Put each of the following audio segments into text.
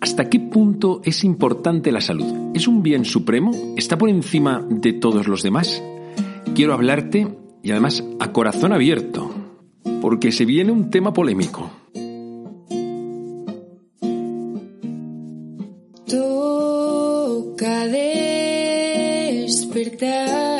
¿Hasta qué punto es importante la salud? ¿Es un bien supremo? ¿Está por encima de todos los demás? Quiero hablarte y además a corazón abierto, porque se viene un tema polémico. Toca despertar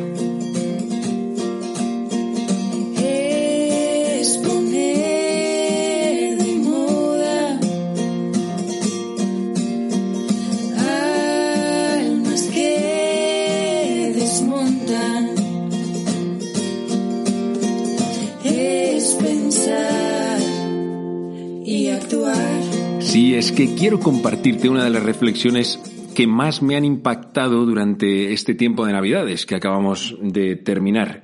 Es que quiero compartirte una de las reflexiones que más me han impactado durante este tiempo de Navidades que acabamos de terminar.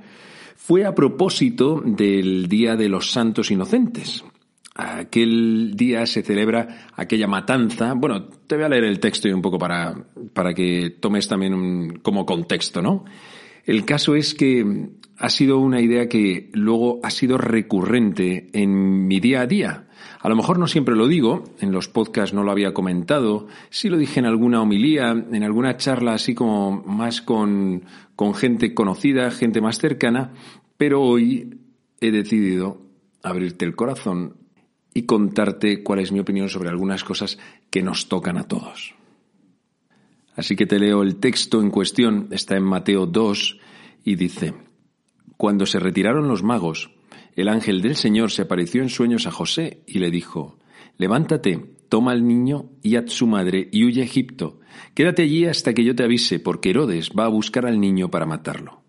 Fue a propósito del Día de los Santos Inocentes. Aquel día se celebra aquella matanza. Bueno, te voy a leer el texto y un poco para, para que tomes también como contexto, ¿no? El caso es que ha sido una idea que luego ha sido recurrente en mi día a día. A lo mejor no siempre lo digo, en los podcasts no lo había comentado, sí lo dije en alguna homilía, en alguna charla así como más con, con gente conocida, gente más cercana, pero hoy he decidido abrirte el corazón y contarte cuál es mi opinión sobre algunas cosas que nos tocan a todos. Así que te leo el texto en cuestión, está en Mateo 2 y dice, Cuando se retiraron los magos, el ángel del Señor se apareció en sueños a José y le dijo, Levántate, toma al niño y a su madre y huye a Egipto. Quédate allí hasta que yo te avise, porque Herodes va a buscar al niño para matarlo.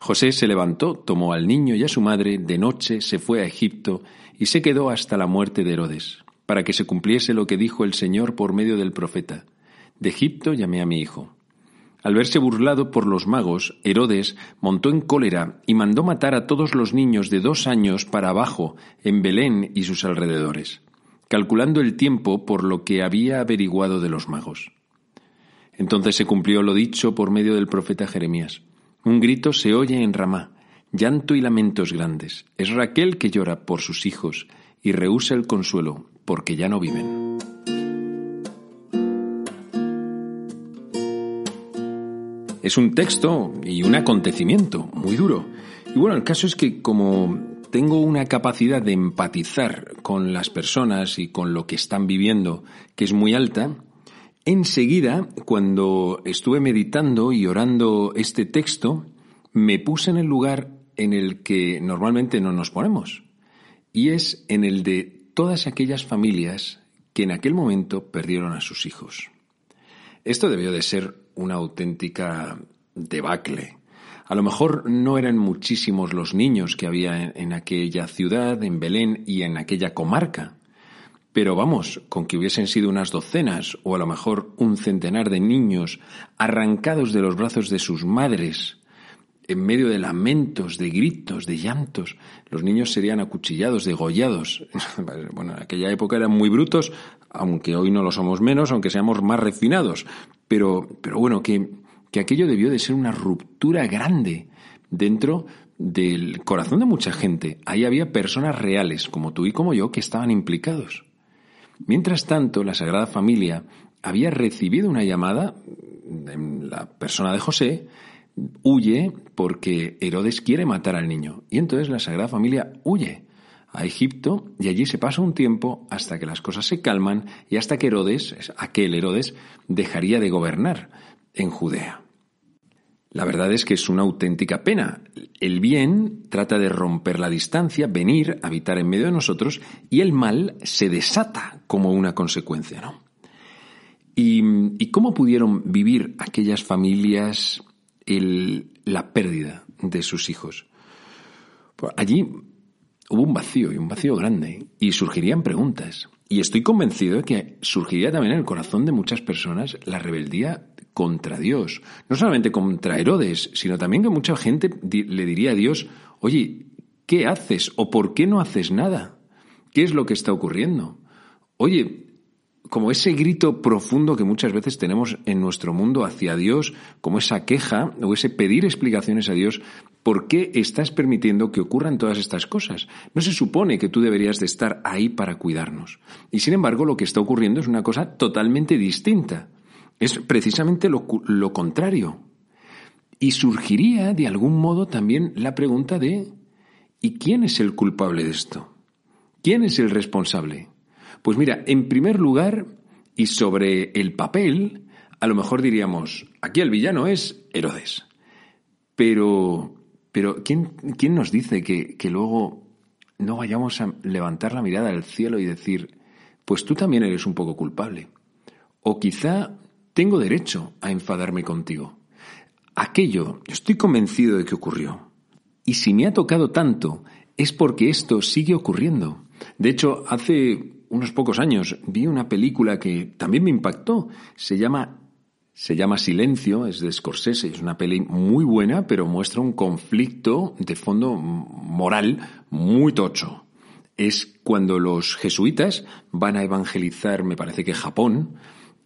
José se levantó, tomó al niño y a su madre, de noche se fue a Egipto y se quedó hasta la muerte de Herodes, para que se cumpliese lo que dijo el Señor por medio del profeta. De Egipto llamé a mi hijo. Al verse burlado por los magos, Herodes montó en cólera y mandó matar a todos los niños de dos años para abajo en Belén y sus alrededores, calculando el tiempo por lo que había averiguado de los magos. Entonces se cumplió lo dicho por medio del profeta Jeremías. Un grito se oye en Ramá, llanto y lamentos grandes. Es Raquel que llora por sus hijos y rehúsa el consuelo porque ya no viven. Es un texto y un acontecimiento muy duro. Y bueno, el caso es que como tengo una capacidad de empatizar con las personas y con lo que están viviendo que es muy alta, enseguida, cuando estuve meditando y orando este texto, me puse en el lugar en el que normalmente no nos ponemos. Y es en el de todas aquellas familias que en aquel momento perdieron a sus hijos. Esto debió de ser una auténtica debacle. A lo mejor no eran muchísimos los niños que había en, aquella ciudad, en Belén y en aquella comarca. Pero vamos, con que hubiesen sido unas docenas o a lo mejor un centenar de niños arrancados de los brazos de sus madres, en medio de lamentos, de gritos, de llantos, los niños serían acuchillados, degollados. Bueno, en aquella época eran muy brutos, aunque hoy no lo somos menos, aunque seamos más refinados. Pero, pero bueno, que, que aquello debió de ser una ruptura grande dentro del corazón de mucha gente. Ahí había personas reales, como tú y como yo, que estaban implicados. Mientras tanto, la Sagrada Familia había recibido una llamada la persona de José, huye porque Herodes quiere matar al niño. Y entonces la Sagrada Familia huye a Egipto y allí se pasa un tiempo hasta que las cosas se calman y hasta que Herodes, aquel Herodes, dejaría de gobernar en Judea. La verdad es que es una auténtica pena. El bien trata de romper la distancia, venir, habitar en medio de nosotros, y el mal se desata como una consecuencia, ¿no? ¿Y, cómo pudieron vivir aquellas familias la pérdida de sus hijos? Pues allí hubo un vacío y un vacío grande, y surgirían preguntas. Y estoy convencido de que surgiría también en el corazón de muchas personas la rebeldía contra Dios. No solamente contra Herodes, sino también que mucha gente le diría a Dios, oye, ¿qué haces? ¿O por qué no haces nada? ¿Qué es lo que está ocurriendo? Oye, como ese grito profundo que muchas veces tenemos en nuestro mundo hacia Dios, como esa queja o ese pedir explicaciones a Dios, ¿por qué estás permitiendo que ocurran todas estas cosas? No se supone que tú deberías de estar ahí para cuidarnos. Y sin embargo, lo que está ocurriendo es una cosa totalmente distinta. Es precisamente lo, lo contrario. Y surgiría de algún modo también la pregunta de ¿y quién es el culpable de esto? ¿Quién es el responsable? Pues mira, en primer lugar, y sobre el papel, a lo mejor diríamos, aquí el villano es Herodes. Pero, pero ¿quién, quién nos dice que, que luego no vayamos a levantar la mirada al cielo y decir, pues tú también eres un poco culpable? O quizá tengo derecho a enfadarme contigo. Aquello, estoy convencido de que ocurrió. Y si me ha tocado tanto, es porque esto sigue ocurriendo. De hecho, hace unos pocos años vi una película que también me impactó. Se llama, se llama Silencio, es de Scorsese, es una peli muy buena, pero muestra un conflicto de fondo moral muy tocho. Es cuando los jesuitas van a evangelizar, me parece que Japón,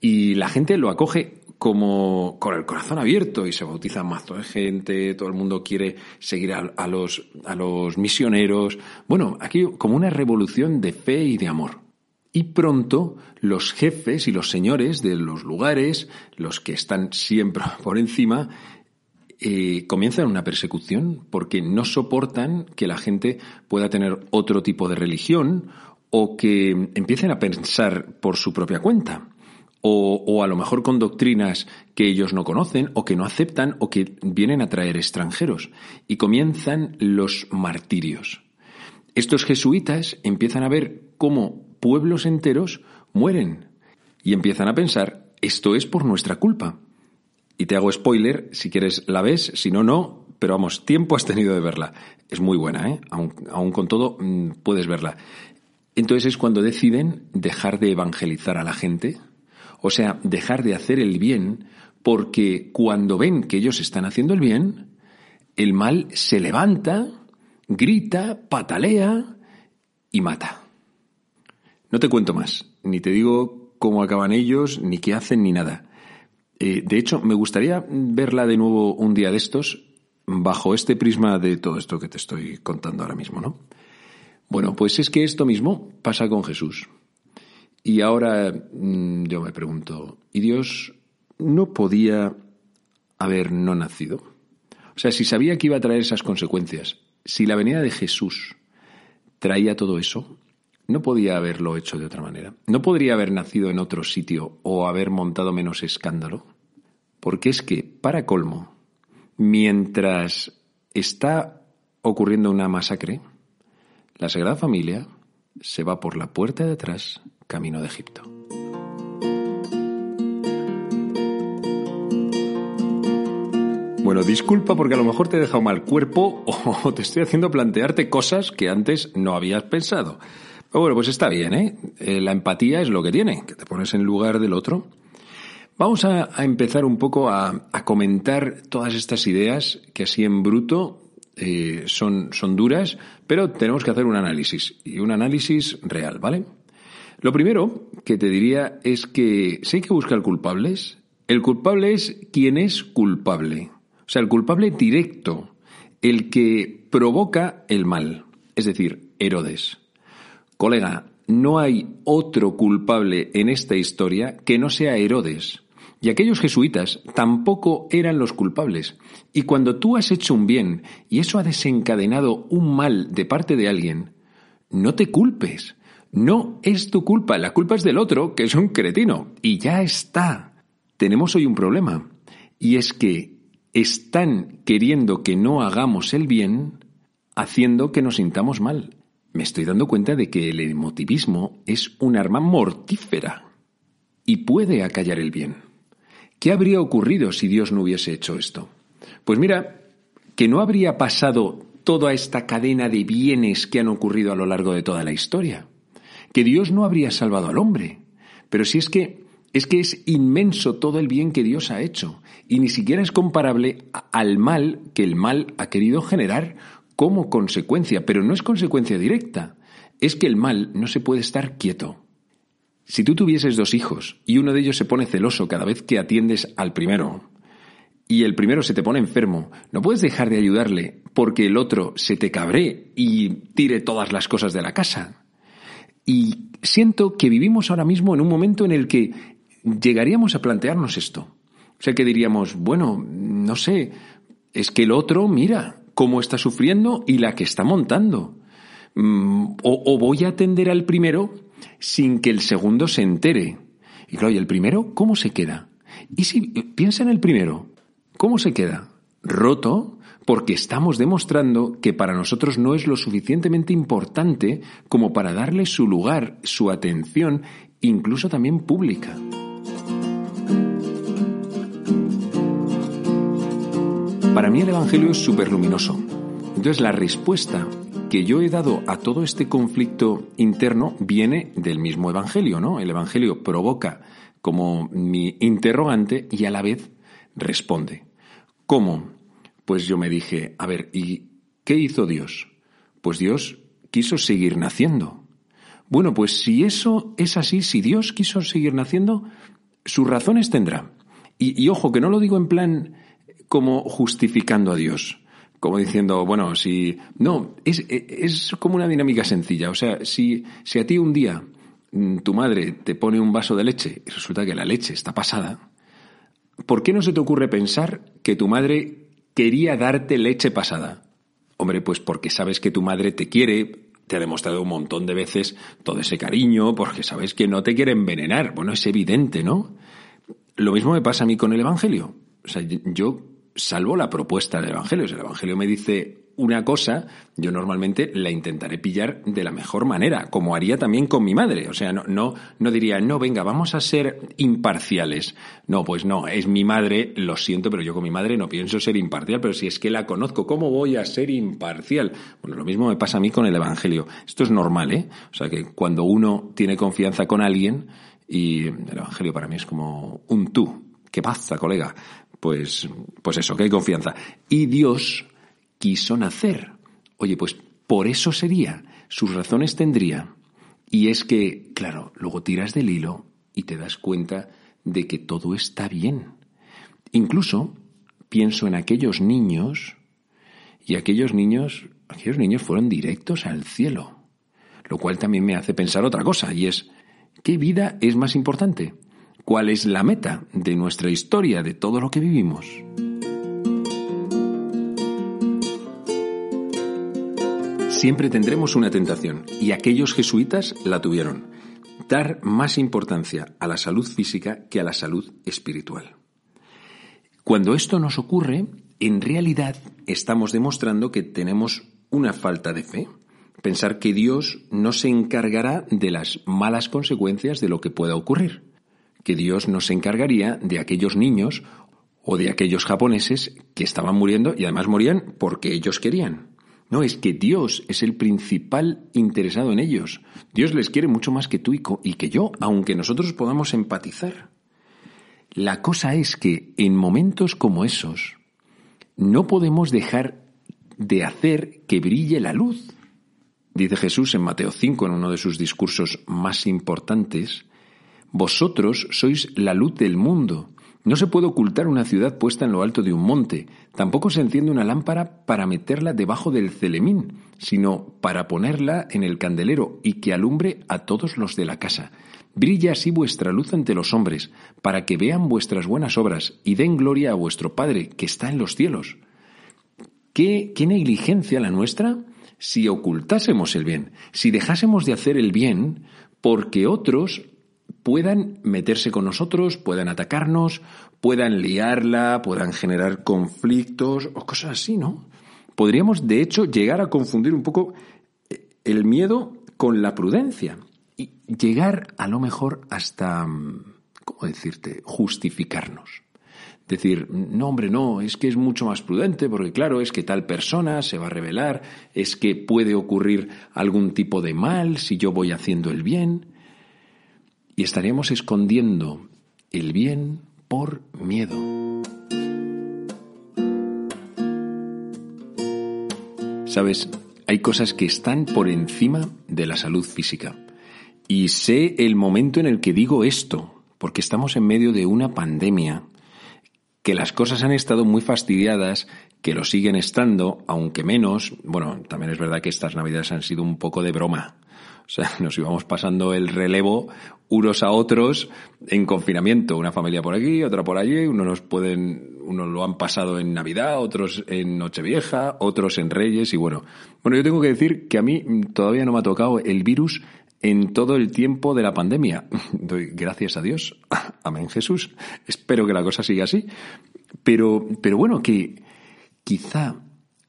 y la gente lo acoge como con el corazón abierto y se bautiza más de gente, todo el mundo quiere seguir a, los, a los misioneros. Bueno, aquí como una revolución de fe y de amor. Y pronto los jefes y los señores de los lugares, los que están siempre por encima, eh, comienzan una persecución porque no soportan que la gente pueda tener otro tipo de religión o que empiecen a pensar por su propia cuenta. O, o, a lo mejor con doctrinas que ellos no conocen o que no aceptan o que vienen a traer extranjeros. Y comienzan los martirios. Estos jesuitas empiezan a ver cómo pueblos enteros mueren y empiezan a pensar, esto es por nuestra culpa. Y te hago spoiler, si quieres la ves, si no, no, pero vamos, tiempo has tenido de verla. Es muy buena, ¿eh? Aún, con todo mm, puedes verla. Entonces es cuando deciden dejar de evangelizar a la gente, o sea, dejar de hacer el bien, porque cuando ven que ellos están haciendo el bien, el mal se levanta, grita, patalea y mata. No te cuento más, ni te digo cómo acaban ellos, ni qué hacen, ni nada. Eh, de hecho, me gustaría verla de nuevo un día de estos, bajo este prisma de todo esto que te estoy contando ahora mismo, ¿no? Bueno, pues es que esto mismo pasa con Jesús. Y ahora mm, yo me pregunto, ¿y Dios no podía haber no nacido? O sea, si sabía que iba a traer esas consecuencias, si la venida de Jesús traía todo eso, no podía haberlo hecho de otra manera. No podría haber nacido en otro sitio o haber montado menos escándalo. Porque es que, para colmo, mientras está ocurriendo una masacre, la Sagrada Familia se va por la puerta de atrás camino de Egipto. Bueno, disculpa porque a lo mejor te he dejado mal cuerpo o te estoy haciendo plantearte cosas que antes no habías pensado. Bueno, pues está bien, ¿eh? ¿eh? La empatía es lo que tiene, que te pones en lugar del otro. Vamos a, empezar un poco a, comentar todas estas ideas que así en bruto eh, son, son duras, pero tenemos que hacer un análisis, y un análisis real, ¿vale? Lo primero que te diría es que si hay que buscar culpables, el culpable es quien es culpable. O sea, el culpable directo, el que provoca el mal, es decir, Herodes. Colega, no hay otro culpable en esta historia que no sea Herodes. Y aquellos jesuitas tampoco eran los culpables. Y cuando tú has hecho un bien y eso ha desencadenado un mal de parte de alguien, No te culpes. No es tu culpa, la culpa es del otro, que es un cretino. Y ya está. Tenemos hoy un problema. Y es que están queriendo que no hagamos el bien, haciendo que nos sintamos mal. Me estoy dando cuenta de que el emotivismo es un arma mortífera y puede acallar el bien. ¿Qué habría ocurrido si Dios no hubiese hecho esto? Pues mira, que no habría pasado toda esta cadena de bienes que han ocurrido a lo largo de toda la historia. Que Dios no habría salvado al hombre. Pero si es que es que es inmenso todo el bien que Dios ha hecho y ni siquiera es comparable al mal que el mal ha querido generar como consecuencia, pero no es consecuencia directa. Es que el mal no se puede estar quieto. Si tú tuvieses dos hijos y uno de ellos se pone celoso cada vez que atiendes al primero, y el primero se te pone enfermo, no puedes dejar de ayudarle porque el otro se te cabré y tire todas las cosas de la casa. Y siento que vivimos ahora mismo en un momento en el que llegaríamos a plantearnos esto. O sea que diríamos, bueno, no sé, es que el otro, mira cómo está sufriendo y la que está montando. Mm, o, o voy a atender al primero sin que el segundo se entere. Y claro, ¿y el primero cómo se queda? Y si piensa en el primero, ¿cómo se queda? Roto porque estamos demostrando que para nosotros no es lo suficientemente importante como para darle su lugar, su atención, incluso también pública. Para mí el Evangelio es súper luminoso. Entonces la respuesta que yo he dado a todo este conflicto interno viene del mismo Evangelio, ¿no? El Evangelio provoca como mi interrogante y a la vez responde. ¿Cómo? Pues yo me dije, a ver, ¿y qué hizo Dios? Pues Dios quiso seguir naciendo. Bueno, pues si eso es así, si Dios quiso seguir naciendo, sus razones tendrá. Y, y ojo, que no lo digo en plan como justificando a Dios como diciendo, bueno, si... No, es, es como una dinámica sencilla. O sea, si, si a ti un día mm, tu madre te pone un vaso de leche y resulta que la leche está pasada, ¿por qué no se te ocurre pensar que tu madre quería darte leche pasada? Hombre, pues porque sabes que tu madre te quiere, te ha demostrado un montón de veces todo ese cariño, porque sabes que no te quiere envenenar. Bueno, es evidente, ¿no? Lo mismo me pasa a mí con el Evangelio. O sea, yo salvo la propuesta del Evangelio. Si el Evangelio me dice una cosa, yo normalmente la intentaré pillar de la mejor manera, como haría también con mi madre. O sea, no, no, no diría, no, venga, vamos a ser imparciales. No, pues no, es mi madre, lo siento, pero yo con mi madre no pienso ser imparcial, pero si es que la conozco, ¿cómo voy a ser imparcial? Bueno, lo mismo me pasa a mí con el Evangelio. Esto es normal, ¿eh? O sea, que cuando uno tiene confianza con alguien, y el Evangelio para mí es como un tú. ¿Qué pasa, colega? Pues, pues eso, que hay confianza. Y Dios quiso nacer. Oye, pues por eso sería, sus razones tendría. Y es que, claro, luego tiras del hilo y te das cuenta de que todo está bien. Incluso pienso en aquellos niños y aquellos niños, aquellos niños fueron directos al cielo. Lo cual también me hace pensar otra cosa y es, ¿qué vida es más importante? Cuál es la meta de nuestra historia, de todo lo que vivimos. Siempre tendremos una tentación, y aquellos jesuitas la tuvieron, dar más importancia a la salud física que a la salud espiritual. Cuando esto nos ocurre, en realidad estamos demostrando que tenemos una falta de fe. Pensar que Dios no se encargará de las malas consecuencias de lo que pueda ocurrir que Dios nos encargaría de aquellos niños o de aquellos japoneses que estaban muriendo y además morían porque ellos querían. No, es que Dios es el principal interesado en ellos. Dios les quiere mucho más que tú y que yo, aunque nosotros podamos empatizar. La cosa es que en momentos como esos no podemos dejar de hacer que brille la luz. Dice Jesús en Mateo 5, en uno de sus discursos más importantes, vosotros sois la luz del mundo. No se puede ocultar una ciudad puesta en lo alto de un monte, tampoco se enciende una lámpara para meterla debajo del celemín, sino para ponerla en el candelero y que alumbre a todos los de la casa. Brilla así vuestra luz ante los hombres, para que vean vuestras buenas obras y den gloria a vuestro Padre que está en los cielos. ¿Qué, qué negligencia la nuestra si ocultásemos el bien, si dejásemos de hacer el bien porque otros puedan meterse con nosotros, puedan atacarnos, puedan liarla, puedan generar conflictos o cosas así, ¿no? Podríamos, de hecho, llegar a confundir un poco eh, el miedo con la prudencia y llegar a lo mejor hasta, mm, ¿cómo decirte?, justificarnos. Decir, no, hombre, no, es que es mucho más prudente porque claro, es que tal persona se va a revelar, es que puede ocurrir algún tipo de mal si yo voy haciendo el bien. Y estaríamos escondiendo el bien por miedo. Sabes, hay cosas que están por encima de la salud física. Y sé el momento en el que digo esto, porque estamos en medio de una pandemia que las cosas han estado muy fastidiadas, que lo siguen estando, aunque menos. Bueno, también es verdad que estas navidades han sido un poco de broma. O sea, nos íbamos pasando el relevo unos a otros en confinamiento. Una familia por aquí, otra por allí. Unos nos pueden, unos lo han pasado en Navidad, otros en Nochevieja, otros en Reyes. Y bueno, bueno, yo tengo que decir que a mí todavía no me ha tocado el virus en todo el tiempo de la pandemia. Doy gracias a Dios. Amén Jesús. Espero que la cosa siga así. Pero, pero bueno, que quizá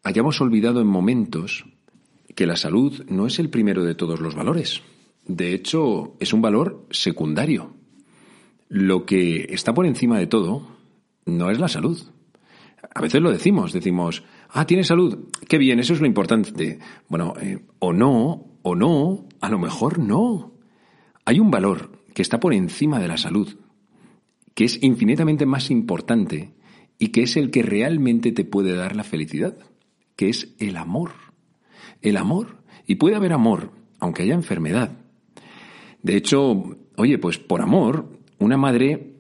hayamos olvidado en momentos que la salud no es el primero de todos los valores. De hecho, es un valor secundario. Lo que está por encima de todo no es la salud. A veces lo decimos, decimos, ah, tiene salud, qué bien, eso es lo importante. Bueno, eh, o no, o no, a lo mejor no. Hay un valor que está por encima de la salud, que es infinitamente más importante y que es el que realmente te puede dar la felicidad, que es el amor. El amor. Y puede haber amor, aunque haya enfermedad. De hecho, oye, pues por amor, una madre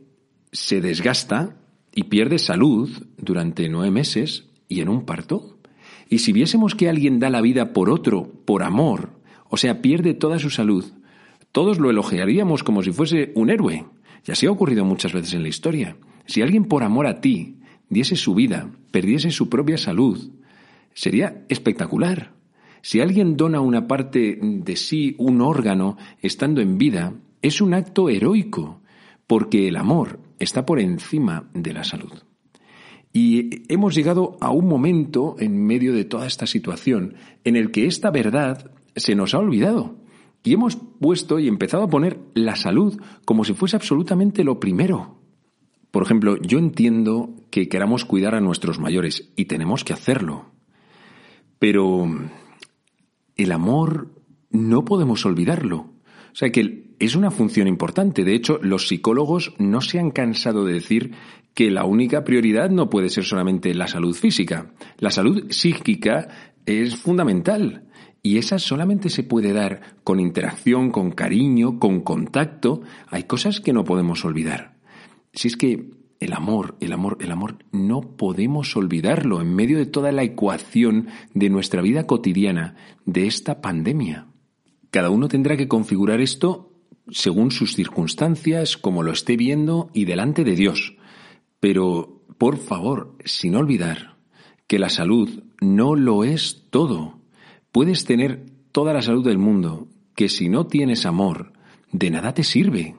se desgasta y pierde salud durante nueve meses y en un parto. Y si viésemos que alguien da la vida por otro, por amor, o sea, pierde toda su salud, todos lo elogiaríamos como si fuese un héroe. Y así ha ocurrido muchas veces en la historia. Si alguien por amor a ti diese su vida, perdiese su propia salud, sería espectacular. Si alguien dona una parte de sí, un órgano, estando en vida, es un acto heroico, porque el amor está por encima de la salud. Y hemos llegado a un momento en medio de toda esta situación en el que esta verdad se nos ha olvidado. Y hemos puesto y empezado a poner la salud como si fuese absolutamente lo primero. Por ejemplo, yo entiendo que queramos cuidar a nuestros mayores y tenemos que hacerlo. Pero el amor no podemos olvidarlo. O sea que es una función importante. De hecho, los psicólogos no se han cansado de decir que la única prioridad no puede ser solamente la salud física. La salud psíquica es fundamental. Y esa solamente se puede dar con interacción, con cariño, con contacto. Hay cosas que no podemos olvidar. Si es que el amor, el amor, el amor, no podemos olvidarlo en medio de toda la ecuación de nuestra vida cotidiana, de esta pandemia. Cada uno tendrá que configurar esto según sus circunstancias, como lo esté viendo y delante de Dios. Pero, por favor, sin olvidar que la salud no lo es todo. Puedes tener toda la salud del mundo, que si no tienes amor, de nada te sirve.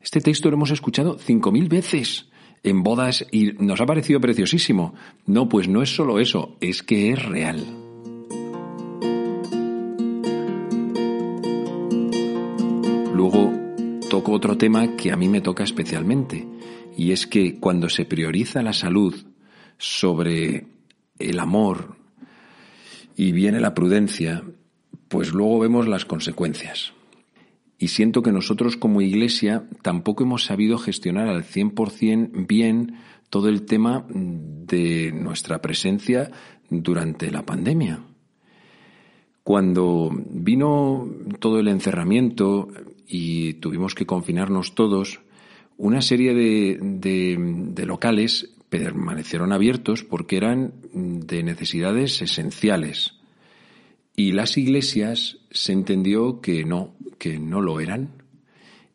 Este texto lo hemos escuchado cinco mil veces en bodas y nos ha parecido preciosísimo. No, pues no es solo eso, es que es real. Luego toco otro tema que a mí me toca especialmente, y es que cuando se prioriza la salud sobre el amor, y viene la prudencia, pues luego vemos las consecuencias. Y siento que nosotros como iglesia tampoco hemos sabido gestionar al 100% bien todo el tema de nuestra presencia durante la pandemia. Cuando vino todo el encerramiento y tuvimos que confinarnos todos, una serie de, de locales permanecieron abiertos porque eran de necesidades esenciales. Y las iglesias se entendió que no, que no lo eran.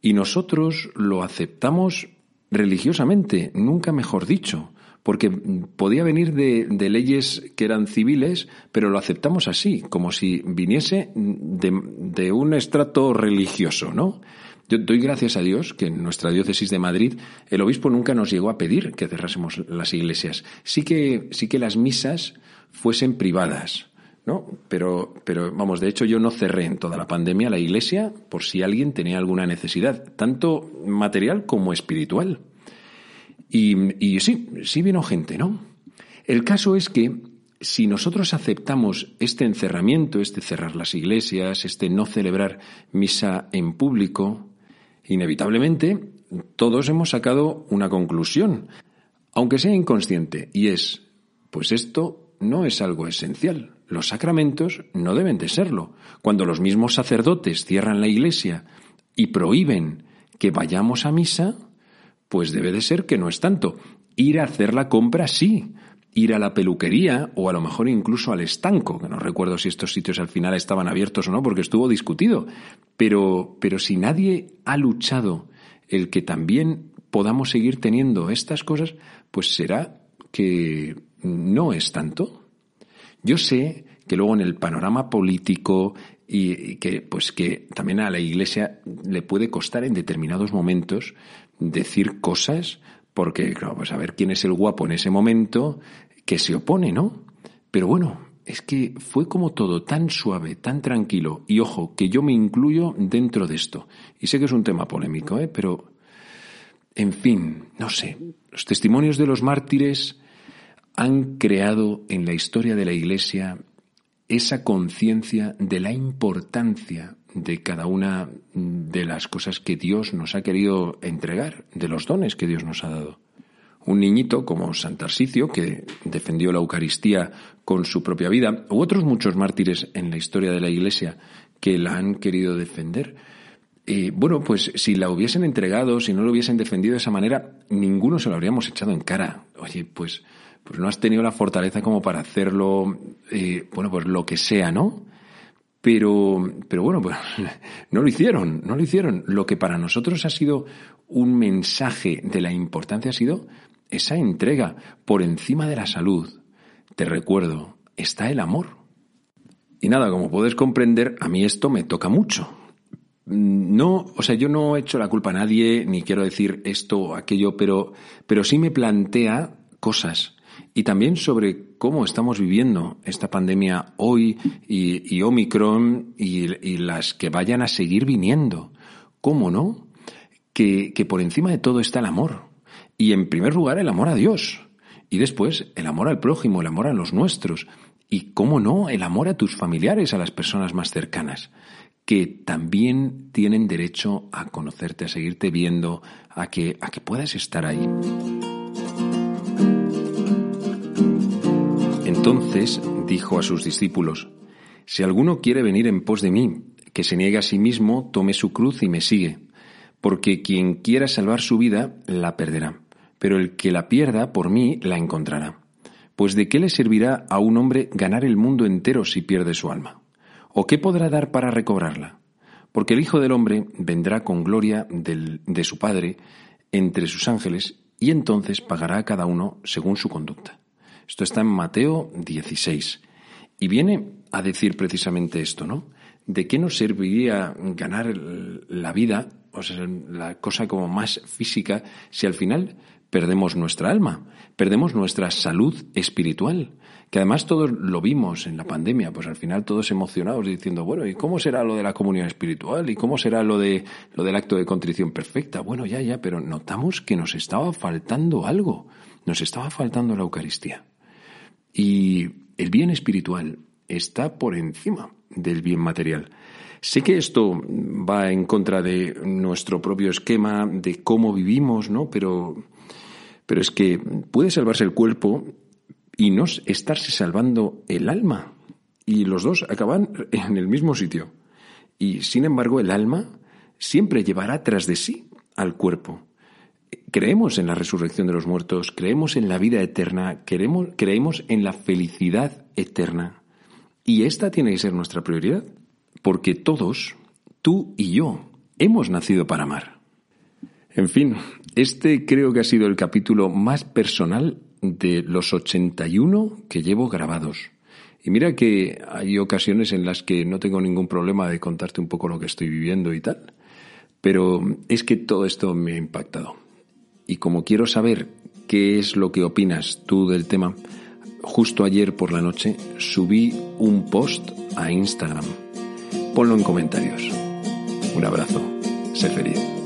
Y nosotros lo aceptamos religiosamente, nunca mejor dicho, porque podía venir de, leyes que eran civiles, pero lo aceptamos así, como si viniese de, de, un estrato religioso, ¿no? Yo doy gracias a Dios que en nuestra diócesis de Madrid el obispo nunca nos llegó a pedir que cerrásemos las iglesias. Sí que, sí que las misas fuesen privadas, ¿no? Pero, pero vamos, de hecho yo no cerré en toda la pandemia la iglesia por si alguien tenía alguna necesidad, tanto material como espiritual. Y, y sí, sí vino gente, ¿no? El caso es que si nosotros aceptamos este encerramiento, este cerrar las iglesias, este no celebrar misa en público, inevitablemente todos hemos sacado una conclusión, aunque sea inconsciente, y es, pues esto no es algo esencial. Los sacramentos no deben de serlo. Cuando los mismos sacerdotes cierran la iglesia y prohíben que vayamos a misa, pues debe de ser que no es tanto. Ir a hacer la compra sí, ir a la peluquería o a lo mejor incluso al estanco, que no recuerdo si estos sitios al final estaban abiertos o no porque estuvo discutido, pero, pero si nadie ha luchado el que también podamos seguir teniendo estas cosas, pues será que no es tanto. Yo sé que luego en el panorama político y, que pues que también a la Iglesia le puede costar en determinados momentos decir cosas porque claro, pues a ver quién es el guapo en ese momento que se opone, ¿no? Pero bueno, es que fue como todo tan suave, tan tranquilo y ojo, que yo me incluyo dentro de esto. Y sé que es un tema polémico, ¿eh? pero en fin, no sé, los testimonios de los mártires han creado en la historia de la Iglesia esa conciencia de la importancia de cada una de las cosas que Dios nos ha querido entregar, de los dones que Dios nos ha dado. Un niñito como Santarsicio, que defendió la Eucaristía con su propia vida, u otros muchos mártires en la historia de la Iglesia que la han querido defender. Y bueno, pues si la hubiesen entregado, si no lo hubiesen defendido de esa manera, ninguno se lo habríamos echado en cara. Oye, pues pues no has tenido la fortaleza como para hacerlo, eh, bueno, pues lo que sea, ¿no? Pero, pero bueno, pues no lo hicieron, no lo hicieron. Lo que para nosotros ha sido un mensaje de la importancia ha sido esa entrega por encima de la salud. Te recuerdo, está el amor. Y nada, como puedes comprender, a mí esto me toca mucho. No, o sea, yo no he hecho la culpa a nadie, ni quiero decir esto o aquello, pero, pero sí me plantea cosas y también sobre cómo estamos viviendo esta pandemia hoy y, Omicron y, las que vayan a seguir viniendo. ¿Cómo no? Que, que por encima de todo está el amor. Y en primer lugar el amor a Dios. Y después el amor al prójimo, el amor a los nuestros. Y cómo no, el amor a tus familiares, a las personas más cercanas, que también tienen derecho a conocerte, a seguirte viendo, a que, a que puedas estar ahí. Entonces dijo a sus discípulos, Si alguno quiere venir en pos de mí, que se niegue a sí mismo, tome su cruz y me sigue, porque quien quiera salvar su vida, la perderá, pero el que la pierda por mí, la encontrará. Pues de qué le servirá a un hombre ganar el mundo entero si pierde su alma? ¿O qué podrá dar para recobrarla? Porque el Hijo del Hombre vendrá con gloria de su Padre entre sus ángeles y entonces pagará a cada uno según su conducta. Esto está en Mateo 16. Y viene a decir precisamente esto, ¿no? ¿De qué nos serviría ganar la vida, o sea, la cosa como más física, si al final perdemos nuestra alma, perdemos nuestra salud espiritual? Que además todos lo vimos en la pandemia, pues al final todos emocionados diciendo, bueno, ¿y cómo será lo de la comunión espiritual? ¿Y cómo será lo de lo del acto de contrición perfecta? Bueno, ya, ya, pero notamos que nos estaba faltando algo, nos estaba faltando la Eucaristía. Y el bien espiritual está por encima del bien material. Sé que esto va en contra de nuestro propio esquema, de cómo vivimos, ¿no? Pero, pero es que puede salvarse el cuerpo y no estarse salvando el alma. Y los dos acaban en el mismo sitio. Y sin embargo, el alma siempre llevará tras de sí al cuerpo creemos en la resurrección de los muertos, creemos en la vida eterna, queremos, creemos en la felicidad eterna. Y esta tiene que ser nuestra prioridad, porque todos, tú y yo, hemos nacido para amar. En fin, este creo que ha sido el capítulo más personal de los 81 que llevo grabados. Y mira que hay ocasiones en las que no tengo ningún problema de contarte un poco lo que estoy viviendo y tal. Pero es que todo esto me ha impactado. Y como quiero saber qué es lo que opinas tú del tema, justo ayer por la noche subí un post a Instagram. Ponlo en comentarios. Un abrazo. Sé feliz.